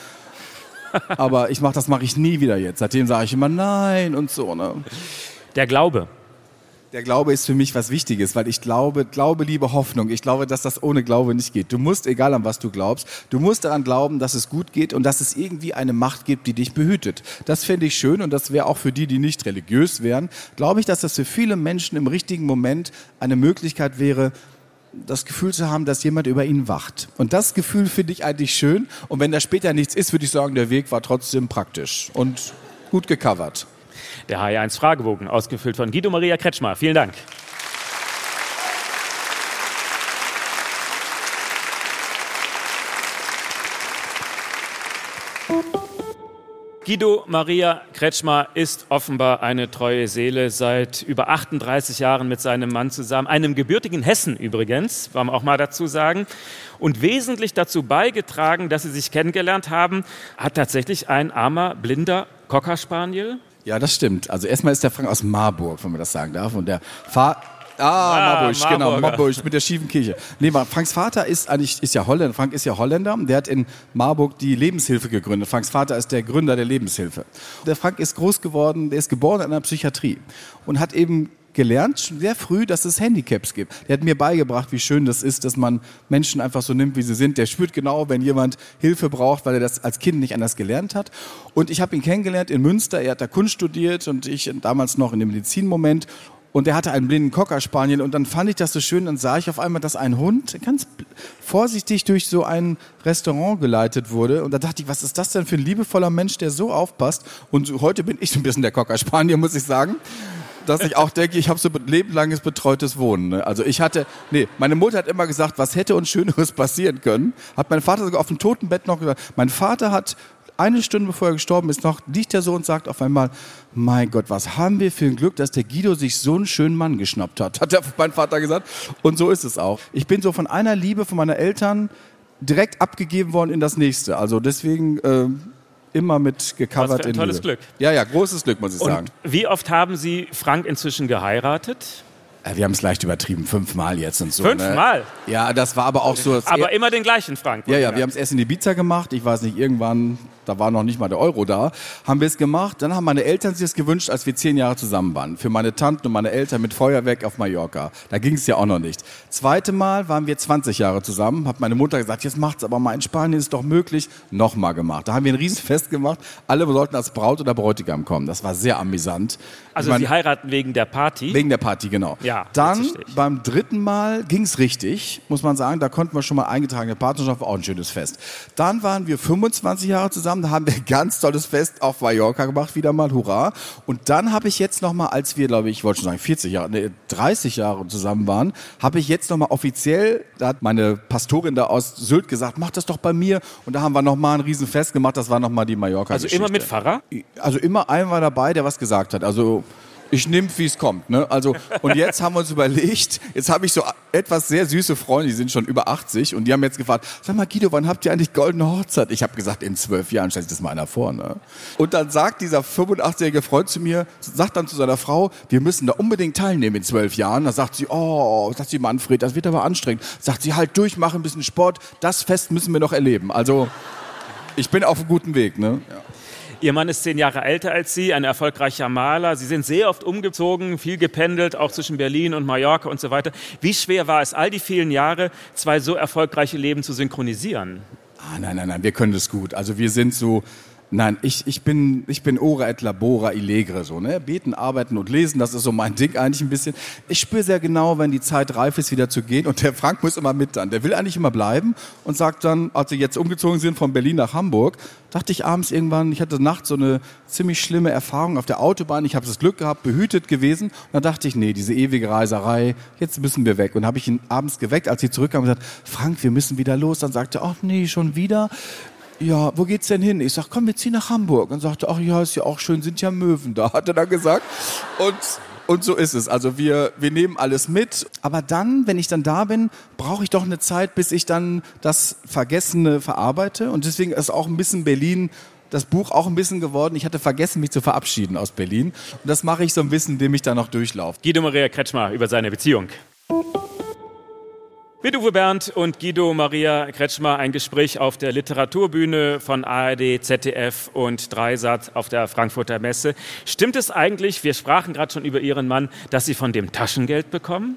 Aber ich mach, das mache ich nie wieder jetzt. Seitdem sage ich immer nein und so. Ne?
Der Glaube.
Der Glaube ist für mich was Wichtiges, weil ich glaube, Glaube, Liebe, Hoffnung. Ich glaube, dass das ohne Glaube nicht geht. Du musst, egal an was du glaubst, du musst daran glauben, dass es gut geht und dass es irgendwie eine Macht gibt, die dich behütet. Das fände ich schön und das wäre auch für die, die nicht religiös wären, glaube ich, dass das für viele Menschen im richtigen Moment eine Möglichkeit wäre, das Gefühl zu haben, dass jemand über ihn wacht. Und das Gefühl finde ich eigentlich schön. Und wenn da später nichts ist, würde ich sagen, der Weg war trotzdem praktisch und gut gecovert.
Der HR1 Fragebogen, ausgefüllt von Guido Maria Kretschmer. Vielen Dank. Guido Maria Kretschmer ist offenbar eine treue Seele, seit über 38 Jahren mit seinem Mann zusammen, einem gebürtigen Hessen übrigens, wollen wir auch mal dazu sagen. Und wesentlich dazu beigetragen, dass sie sich kennengelernt haben, hat tatsächlich ein armer, blinder Cocker Spaniel.
Ja, das stimmt. Also erstmal ist der Frank aus Marburg, wenn man das sagen darf. Und der Fa Ah,
Ah,
Marburg, genau. Marburg mit der schiefen Kirche. Nee, mal, Franks Vater ist eigentlich ist ja Holländer. Frank ist ja Holländer. Der hat in Marburg die Lebenshilfe gegründet. Franks Vater ist der Gründer der Lebenshilfe. Der Frank ist groß geworden, der ist geboren in einer Psychiatrie und hat eben gelernt, schon sehr früh, dass es Handicaps gibt. Der hat mir beigebracht, wie schön das ist, dass man Menschen einfach so nimmt, wie sie sind. Der spürt genau, wenn jemand Hilfe braucht, weil er das als Kind nicht anders gelernt hat. Und ich habe ihn kennengelernt in Münster. Er hat da Kunst studiert und ich damals noch in dem Medizinmoment. Und er hatte einen blinden Cocker Spaniel und dann fand ich das so schön, dann sah ich auf einmal, dass ein Hund ganz vorsichtig durch so ein Restaurant geleitet wurde und da dachte ich, was ist das denn für ein liebevoller Mensch, der so aufpasst und heute bin ich so ein bisschen der Cocker Spaniel, muss ich sagen. Dass ich auch denke, ich habe so lebenlanges betreutes Wohnen. Ne? Also ich hatte, nee, meine Mutter hat immer gesagt, was hätte uns Schöneres passieren können. Hat mein Vater sogar auf dem Totenbett noch gesagt. Mein Vater hat eine Stunde bevor er gestorben ist, noch liegt er so und sagt auf einmal, mein Gott, was haben wir für ein Glück, dass der Guido sich so einen schönen Mann geschnappt hat, hat der, mein Vater gesagt. Und so ist es auch. Ich bin so von einer Liebe von meiner Eltern direkt abgegeben worden in das nächste. Also deswegen ähm, immer mit gecovert
Was für ein
in
tolles
Liebe.
Glück.
Ja, ja, großes Glück, muss ich sagen.
Und wie oft haben Sie Frank inzwischen geheiratet?
Äh, Wir haben es leicht übertrieben, fünfmal jetzt und so.
Fünfmal?
Ne? Ja, das war aber auch so.
Aber immer den gleichen Frank.
Ja, ja, wir haben es erst in Ibiza gemacht. Ich weiß nicht, irgendwann, da war noch nicht mal der Euro da, haben wir es gemacht. Dann haben meine Eltern sich das gewünscht, als wir zehn Jahre zusammen waren. Für meine Tanten und meine Eltern mit Feuerwerk auf Mallorca. Da ging es ja auch noch nicht. Zweite Mal waren wir 20 Jahre zusammen. Hat meine Mutter gesagt, jetzt macht's aber mal in Spanien, ist doch möglich. Nochmal gemacht. Da haben wir ein Riesenfest gemacht. Alle sollten als Braut oder Bräutigam kommen. Das war sehr amüsant.
also
Ich meine,
Sie heiraten wegen der Party.
Wegen der Party, genau.
Ja. Ja,
Dann beim dritten Mal ging es richtig, muss man sagen. Da konnten wir schon mal eingetragene Partnerschaft, war auch ein schönes Fest. Dann waren wir 25 Jahre zusammen, da haben wir ein ganz tolles Fest auf Mallorca gemacht, wieder mal, hurra. Und dann habe ich jetzt noch mal, als wir, glaube ich, ich wollte schon sagen 40 Jahre, nee, 30 Jahre zusammen waren, habe ich jetzt noch mal offiziell, da hat meine Pastorin da aus Sylt gesagt, mach das doch bei mir. Und da haben wir noch mal ein Riesenfest gemacht, das war noch mal die mallorca
Also immer mit Pfarrer?
also immer ein war dabei, der was gesagt hat. Also ich nehme, wie es kommt. Ne? Also, und jetzt haben wir uns überlegt, jetzt habe ich so etwas sehr süße Freunde, die sind schon über 80 und die haben jetzt gefragt, sag mal Guido, wann habt ihr eigentlich goldene Hochzeit? Ich habe gesagt, in zwölf Jahren stellt sich das mal einer vor. Ne? Und dann sagt dieser 85-jährige Freund zu mir, sagt dann zu seiner Frau, wir müssen da unbedingt teilnehmen in zwölf Jahren. Da sagt sie, oh, sagt sie Manfred, das wird aber anstrengend. Sagt sie, halt durch, mach ein bisschen Sport, das Fest müssen wir noch erleben. Also ich bin auf einem guten Weg. Ne? Ja.
Ihr Mann ist zehn Jahre älter als Sie, ein erfolgreicher Maler. Sie sind sehr oft umgezogen, viel gependelt, auch zwischen Berlin und Mallorca und so weiter. Wie schwer war es, all die vielen Jahre zwei so erfolgreiche Leben zu synchronisieren?
Ah, nein, nein, nein, wir können das gut. Also wir sind so, nein, ich, ich bin, ich bin ora et labora illegre, so, ne? Beten, arbeiten und lesen, das ist so mein Ding eigentlich ein bisschen. Ich spüre sehr genau, wenn die Zeit reif ist, wieder zu gehen und der Frank muss immer mit dann. Der will eigentlich immer bleiben und sagt dann, als wir jetzt umgezogen sind von Berlin nach Hamburg, dachte ich abends irgendwann, ich hatte nachts so eine ziemlich schlimme Erfahrung auf der Autobahn. Ich habe das Glück gehabt, behütet gewesen. Und dann dachte ich, nee, diese ewige Reiserei, jetzt müssen wir weg. Und habe ich ihn abends geweckt, als sie zurückkamen und gesagt, Frank, wir müssen wieder los. Dann sagte er, ach nee, schon wieder. Ja, wo geht's denn hin? Ich sag, komm, wir ziehen nach Hamburg. Und sagte, ach ja, ist ja auch schön, sind ja Möwen da, hat er dann gesagt. Und und so ist es. Also wir, wir nehmen alles mit. Aber dann, wenn ich dann da bin, brauche ich doch eine Zeit, bis ich dann das Vergessene verarbeite. Und deswegen ist auch ein bisschen Berlin das Buch auch ein bisschen geworden. Ich hatte vergessen, mich zu verabschieden aus Berlin. Und das mache ich so ein bisschen, indem ich da noch durchlaufe.
Guido Maria Kretschmer über seine Beziehung. Mit Uwe Bernd und Guido Maria Kretschmer ein Gespräch auf der Literaturbühne von ARD, ZDF und Dreisat auf der Frankfurter Messe. Stimmt es eigentlich, wir sprachen gerade schon über Ihren Mann, dass Sie von dem Taschengeld bekommen?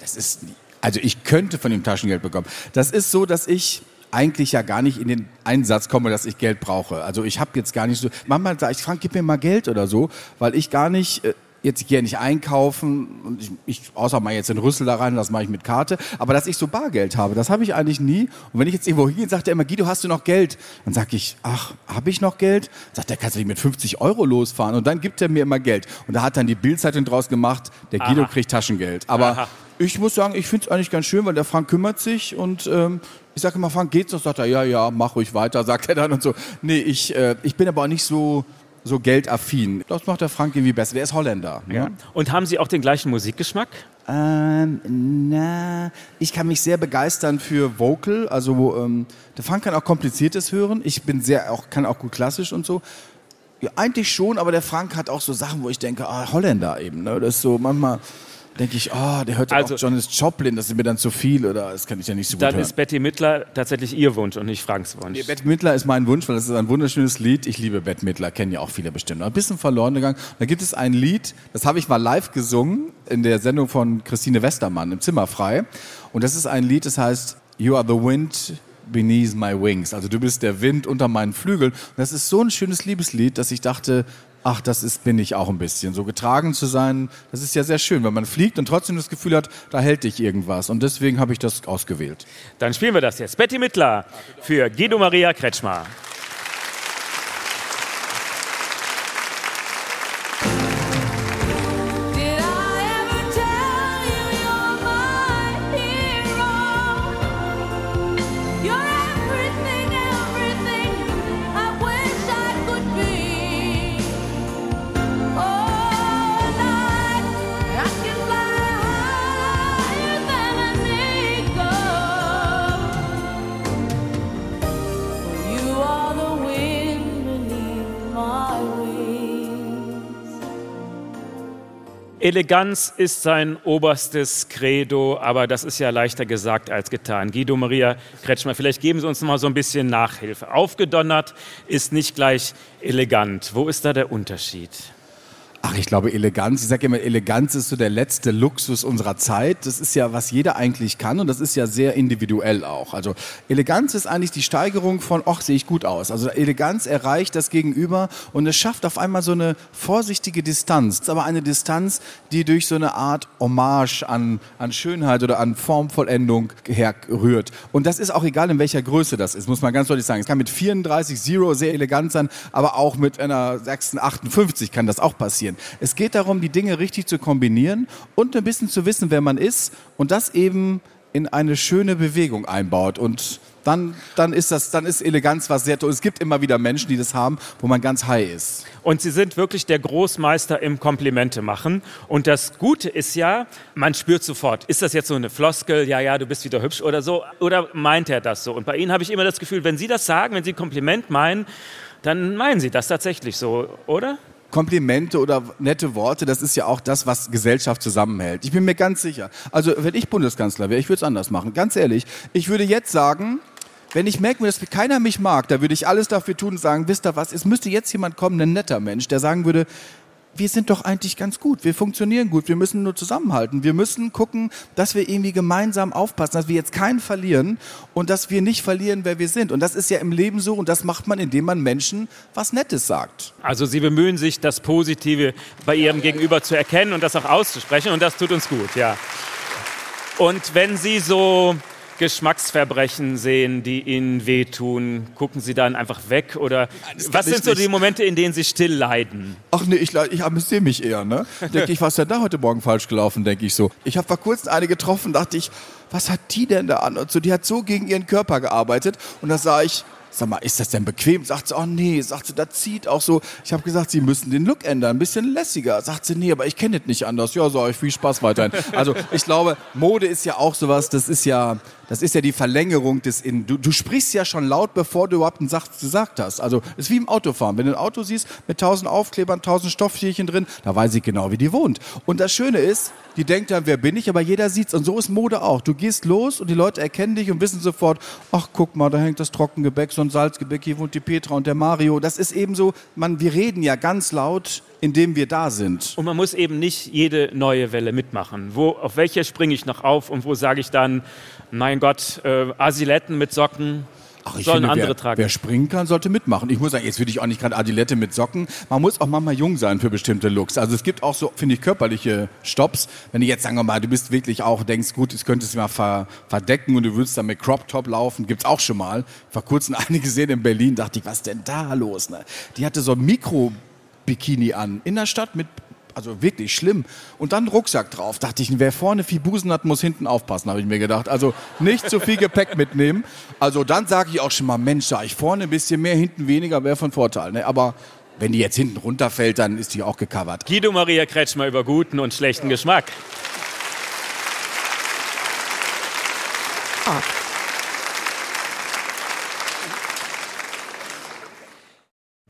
Das ist, also ich könnte von dem Taschengeld bekommen. Das ist so, dass ich eigentlich ja gar nicht in den Einsatz komme, dass ich Geld brauche. Also ich habe jetzt gar nicht so, manchmal sage ich, Frank, gib mir mal Geld oder so, weil ich gar nicht, äh, jetzt ja nicht einkaufen und ich, ich außer mal jetzt in Rüssel da rein, das mache ich mit Karte, aber dass ich so Bargeld habe, das habe ich eigentlich nie. Und wenn ich jetzt irgendwo hingehe, sagt er immer, Guido, hast du noch Geld? Dann sage ich, ach, habe ich noch Geld? Sagt er, kannst du nicht mit 50 Euro losfahren? Und dann gibt er mir immer Geld. Und da hat dann die Bildzeitung draus gemacht, der Guido
Aha.
kriegt Taschengeld. Aber
Aha.
ich muss sagen, ich finde es eigentlich ganz schön, weil der Frank kümmert sich und ähm, ich sage immer, Frank, geht's noch? Sagt er, ja, ja, mach ruhig weiter, sagt er dann und so. Nee, ich, äh, ich bin aber auch nicht so, so geldaffin. Das macht der Frank irgendwie besser. Der ist Holländer. Ne?
Und haben Sie auch den gleichen Musikgeschmack?
Ähm, na, ich kann mich sehr begeistern für Vocal. Also ähm, der Frank kann auch kompliziertes hören. Ich bin sehr auch kann auch gut klassisch und so. Ja, eigentlich schon, aber der Frank hat auch so Sachen, wo ich denke, ah, Holländer eben. Ne? Das ist so manchmal denke ich, ah, der hört ja
Also-
auch Jonas Joplin, das ist mir dann zu viel oder das kann ich ja nicht so gut
Dann
hören.
ist Betty Midler tatsächlich Ihr Wunsch und nicht Franks Wunsch.
Nee, Bette Midler ist mein Wunsch, weil das ist ein wunderschönes Lied. Ich liebe Bette Midler, kennen ja auch viele bestimmt. Ein bisschen verloren gegangen. Da gibt es ein Lied, das habe ich mal live gesungen in der Sendung von Christine Westermann im Zimmer frei. Und das ist ein Lied, das heißt You are the wind beneath my wings. Also du bist der Wind unter meinen Flügeln. Und das ist so ein schönes Liebeslied, dass ich dachte, ach, das ist, bin ich auch ein bisschen. So getragen zu sein, das ist ja sehr schön, wenn man fliegt und trotzdem das Gefühl hat, da hält dich irgendwas. Und deswegen habe ich das ausgewählt.
Dann spielen wir das jetzt. Betty Midler für Guido Maria Kretschmer. Eleganz ist sein oberstes Credo, aber das ist ja leichter gesagt als getan. Guido Maria Kretschmer, vielleicht geben Sie uns noch mal so ein bisschen Nachhilfe. Aufgedonnert ist nicht gleich elegant. Wo ist da der Unterschied?
Ach, ich glaube, Eleganz, ich sage immer, Eleganz ist so der letzte Luxus unserer Zeit. Das ist ja, was jeder eigentlich kann und das ist ja sehr individuell auch. Also Eleganz ist eigentlich die Steigerung von, ach, sehe ich gut aus. Also Eleganz erreicht das Gegenüber und es schafft auf einmal so eine vorsichtige Distanz, aber eine Distanz, die durch so eine Art Hommage an, an Schönheit oder an Formvollendung herrührt. Und das ist auch egal, in welcher Größe das ist, muss man ganz deutlich sagen. Es kann mit 34 Zero sehr elegant sein, aber auch mit einer 56 kann das auch passieren. Es geht darum, die Dinge richtig zu kombinieren und ein bisschen zu wissen, wer man ist und das eben in eine schöne Bewegung einbaut und dann, dann ist das, dann ist Eleganz was sehr toll. Es gibt immer wieder Menschen, die das haben, wo man ganz high ist.
Und Sie sind wirklich der Großmeister im Komplimente machen. Und das Gute ist ja, man spürt sofort, ist das jetzt so eine Floskel, ja, ja, du bist wieder hübsch oder so, oder meint er das so? Und bei Ihnen habe ich immer das Gefühl, wenn Sie das sagen, wenn Sie Kompliment meinen, dann meinen Sie das tatsächlich so, oder?
Komplimente oder nette Worte, das ist ja auch das, was Gesellschaft zusammenhält. Ich bin mir ganz sicher. Also, wenn ich Bundeskanzler wäre, ich würde es anders machen. Ganz ehrlich. Ich würde jetzt sagen, wenn ich merke, dass keiner mich mag, da würde ich alles dafür tun und sagen, wisst ihr was, es müsste jetzt jemand kommen, ein netter Mensch, der sagen würde, wir sind doch eigentlich ganz gut, wir funktionieren gut, wir müssen nur zusammenhalten. Wir müssen gucken, dass wir irgendwie gemeinsam aufpassen, dass wir jetzt keinen verlieren und dass wir nicht verlieren, wer wir sind. Und das ist ja im Leben so und das macht man, indem man Menschen was Nettes sagt.
Also Sie bemühen sich, das Positive bei Ihrem Gegenüber zu erkennen und das auch auszusprechen und das tut uns gut, ja. Und wenn Sie so Geschmacksverbrechen sehen, die Ihnen wehtun, gucken Sie dann einfach weg oder was sind so die
nicht.
Momente, in denen Sie still leiden?
Ach nee, ich, ich amüsiere mich eher, ne? Denke ich, was ist denn da heute Morgen falsch gelaufen, denke ich so. Ich habe vor kurzem eine getroffen, dachte ich, was hat die denn da an? Und so, die hat so gegen ihren Körper gearbeitet und da sah ich, sag mal, ist das denn bequem? Sagt sie, oh nee, sagt sie, das zieht auch so. Ich habe gesagt, sie müssen den Look ändern, ein bisschen lässiger. Sagt sie, nee, aber ich kenne das nicht anders. Ja, sag ich, viel Spaß weiterhin. Also ich glaube, Mode ist ja auch sowas, das ist ja, das ist ja die Verlängerung des Innen. Du, du sprichst ja schon laut, bevor du überhaupt einen Satz gesagt hast. Also es ist wie im Autofahren. Wenn du ein Auto siehst mit tausend Aufklebern, tausend Stofftierchen drin, da weiß ich genau, wie die wohnt. Und das Schöne ist, die denkt dann, wer bin ich, aber jeder sieht's. Und so ist Mode auch. Du gehst los und die Leute erkennen dich und wissen sofort, ach guck mal, da hängt das Trockengebäck, ein Salzgebäck, hier wohnt die Petra und der Mario. Das ist eben so, man, wir reden ja ganz laut, indem wir da sind.
Und man muss eben nicht jede neue Welle mitmachen. Wo, auf welche springe ich noch auf und wo sage ich dann, mein Gott, äh, Asiletten mit Socken
Ach, ich
sollen
finde,
andere
wer,
tragen.
wer springen kann, sollte mitmachen. Ich muss sagen, jetzt würde ich auch nicht gerade Adilette mit Socken. Man muss auch manchmal jung sein für bestimmte Looks. Also es gibt auch so, finde ich, körperliche Stops. Wenn du jetzt, sagen wir mal, du bist wirklich auch, denkst, gut, es könnte es mal ver, verdecken und du würdest dann mit Crop Top laufen, gibt's auch schon mal. Vor kurzem eine gesehen in Berlin, dachte ich, was ist denn da los? Ne? Die hatte so ein Mikro-Bikini an, in der Stadt mit also wirklich schlimm. Und dann Rucksack drauf. Dachte ich, wer vorne viel Busen hat, muss hinten aufpassen, habe ich mir gedacht. Also nicht zu viel Gepäck mitnehmen. Also dann sage ich auch schon mal, Mensch, da ich vorne ein bisschen mehr, hinten weniger, wäre von Vorteil. Ne? Aber wenn die jetzt hinten runterfällt, dann ist die auch gecovert.
Guido Maria Kretschmer über guten und schlechten Geschmack.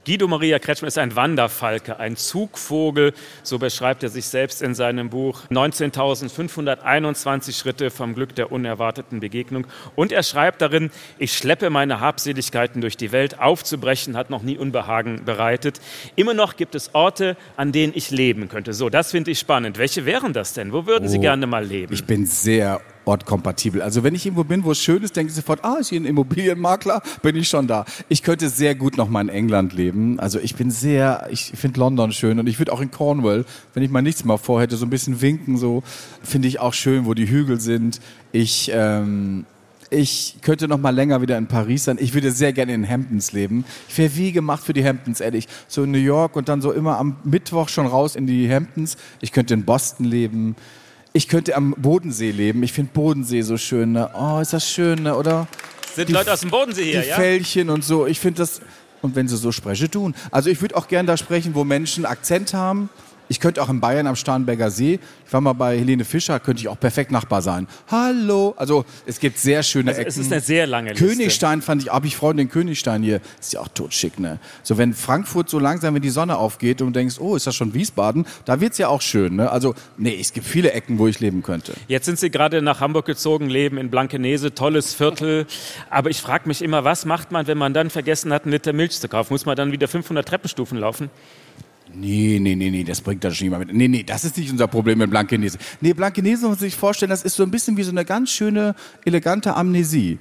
Guido Maria Kretschmer ist ein Wanderfalke, ein Zugvogel, so beschreibt er sich selbst in seinem Buch 19.521 Schritte vom Glück der unerwarteten Begegnung. Und er schreibt darin, ich schleppe meine Habseligkeiten durch die Welt, aufzubrechen hat noch nie Unbehagen bereitet. Immer noch gibt es Orte, an denen ich leben könnte. So, das finde ich spannend. Welche wären das denn? Wo würden Sie
Oh,
gerne mal leben?
Ich bin sehr ortkompatibel. Also wenn ich irgendwo bin, wo es schön ist, denke ich sofort, ah, ist hier ein Immobilienmakler, bin ich schon da. Ich könnte sehr gut noch mal in England leben. Also ich bin sehr, ich finde London schön und ich würde auch in Cornwall, wenn ich mal nichts mehr vorhätte, so ein bisschen winken, so finde ich auch schön, wo die Hügel sind. Ich ähm, ich könnte noch mal länger wieder in Paris sein. Ich würde sehr gerne in Hamptons leben. Ich wäre wie gemacht für die Hamptons, ehrlich. So in New York und dann so immer am Mittwoch schon raus in die Hamptons. Ich könnte in Boston leben. Ich könnte am Bodensee leben. Ich finde Bodensee so schön. Ne? Oh, ist das schön, ne? oder?
Sind
die-
Leute aus dem Bodensee hier,
die
ja?
Fällchen und so. Ich finde das. Und wenn sie so sprechen, tun. Also ich würde auch gerne da sprechen, wo Menschen Akzent haben. Ich könnte auch in Bayern am Starnberger See. Ich war mal bei Helene Fischer, könnte ich auch perfekt Nachbar sein. Hallo. Also es gibt sehr schöne
Also
Ecken.
es ist eine sehr lange Liste.
Königstein fand ich, habe ich Freunde in Königstein hier. Ist ja auch totschick, ne? So wenn Frankfurt so langsam, wenn die Sonne aufgeht und du denkst, oh, ist das schon Wiesbaden? Da wird's ja auch schön, ne? Also, nee, es gibt viele Ecken, wo ich leben könnte.
Jetzt sind Sie gerade nach Hamburg gezogen, leben in Blankenese, tolles Viertel. Aber ich frage mich immer, was macht man, wenn man dann vergessen hat, einen Liter Milch zu kaufen? Muss man dann wieder 500 Treppenstufen laufen?
Nee, nee, nee, nee, das bringt das schon niemand mit. Nee, nee, das ist nicht unser Problem mit Blankenese. Nee, Blankenese muss man sich vorstellen, das ist so ein bisschen wie so eine ganz schöne, elegante Amnesie.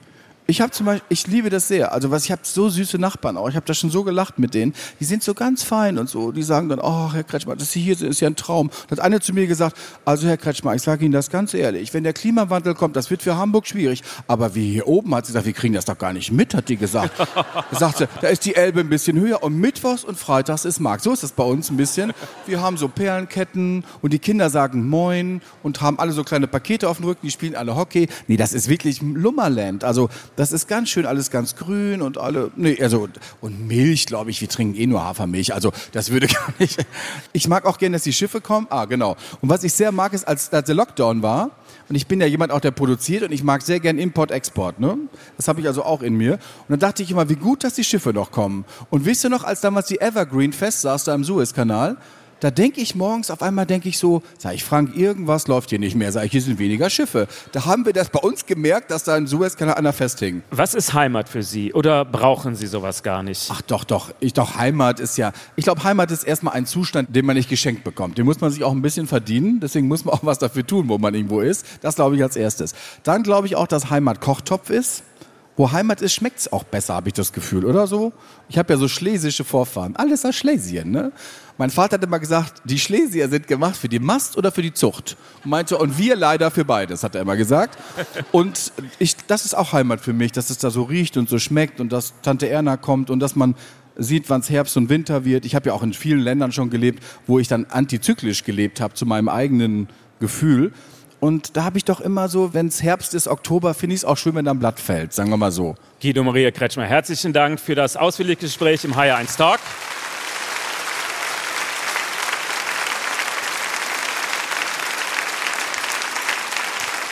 Ich habe zum Beispiel, ich liebe das sehr. Also was, ich habe so süße Nachbarn auch. Ich habe da schon so gelacht mit denen. Die sind so ganz fein und so. Die sagen dann, oh Herr Kretschmer, dass Sie hier sind, ist ja ein Traum. Da hat eine zu mir gesagt, also Herr Kretschmer, ich sage Ihnen das ganz ehrlich, wenn der Klimawandel kommt, das wird für Hamburg schwierig. Aber wir hier oben, hat sie gesagt, wir kriegen das doch gar nicht mit, hat die gesagt. Da sagt sie, da ist die Elbe ein bisschen höher und mittwochs und freitags ist Markt. So ist das bei uns ein bisschen. Wir haben so Perlenketten und die Kinder sagen Moin und haben alle so kleine Pakete auf dem Rücken, die spielen alle Hockey. Nee, das ist wirklich Lummerland. Also das ist ganz schön, alles ganz grün und alle, nee, also, und Milch, glaube ich, wir trinken eh nur Hafermilch, also das würde gar nicht. Ich mag auch gerne, dass die Schiffe kommen. Ah, genau. Und was ich sehr mag, ist, als, als der Lockdown war, und ich bin ja jemand auch, der produziert und ich mag sehr gern Import, Export, ne? Das habe ich also auch in mir. Und dann dachte ich immer, wie gut, dass die Schiffe noch kommen. Und wisst ihr noch, als damals die Evergreen festsaß da im Suezkanal, da denke ich morgens, auf einmal denke ich so, sag ich, Frank, irgendwas läuft hier nicht mehr. Sag ich, hier sind weniger Schiffe. Da haben wir das bei uns gemerkt, dass da im Suezkanal einer festhing.
Was ist Heimat für Sie oder brauchen Sie sowas gar nicht?
Ach doch, doch. Ich doch, Heimat ist ja, ich glaube, Heimat ist erstmal ein Zustand, den man nicht geschenkt bekommt. Den muss man sich auch ein bisschen verdienen. Deswegen muss man auch was dafür tun, wo man irgendwo ist. Das glaube ich als erstes. Dann glaube ich auch, dass Heimat Kochtopf ist. Wo Heimat ist, schmeckt es auch besser, habe ich das Gefühl, oder so? Ich habe ja so schlesische Vorfahren. Alles aus Schlesien, ne? Mein Vater hat immer gesagt, die Schlesier sind gemacht für die Mast oder für die Zucht. Und meinte, und wir leider für beides, hat er immer gesagt. Und ich, das ist auch Heimat für mich, dass es da so riecht und so schmeckt und dass Tante Erna kommt und dass man sieht, wann es Herbst und Winter wird. Ich habe ja auch in vielen Ländern schon gelebt, wo ich dann antizyklisch gelebt habe, zu meinem eigenen Gefühl. Und da habe ich doch immer so, wenn es Herbst ist, Oktober, finde ich es auch schön, wenn da ein Blatt fällt, sagen wir mal so.
Guido Maria Kretschmer, herzlichen Dank für das ausführliche Gespräch im HR1 Talk.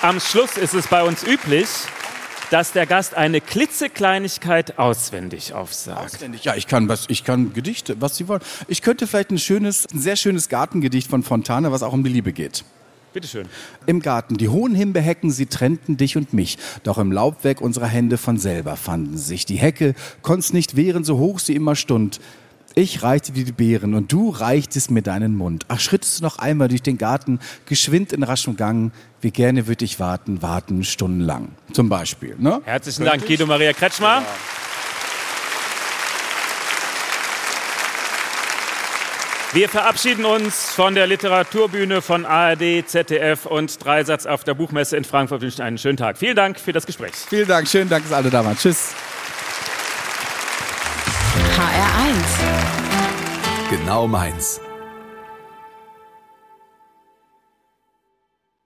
Am Schluss ist es bei uns üblich, dass der Gast eine klitzekleinigkeit auswendig aufsagt.
Auswendig. Ja, ich kann was, ich kann Gedichte, was Sie wollen. Ich könnte vielleicht ein schönes, ein sehr schönes Gartengedicht von Fontane, was auch um die Liebe geht.
Bitte schön.
Im Garten, die hohen Himbeerhecken, sie trennten dich und mich. Doch im Laubwerk unserer Hände von selber fanden sich. Die Hecke konnt's nicht wehren, so hoch sie immer stund. Ich reichte dir die Beeren und du reichtest mir deinen Mund. Ach, schrittest du noch einmal durch den Garten, geschwind in raschem Gang. Wie gerne würd ich warten, warten stundenlang. Zum Beispiel, ne?
Herzlichen Dank, Guido Maria Kretschmer. Wir verabschieden uns von der Literaturbühne von ARD, ZDF und Dreisatz auf der Buchmesse in Frankfurt. Wir wünschen einen schönen Tag. Vielen Dank für das Gespräch.
Vielen Dank, schönen Dank, dass alle da waren. Tschüss.
HR1.
Genau meins.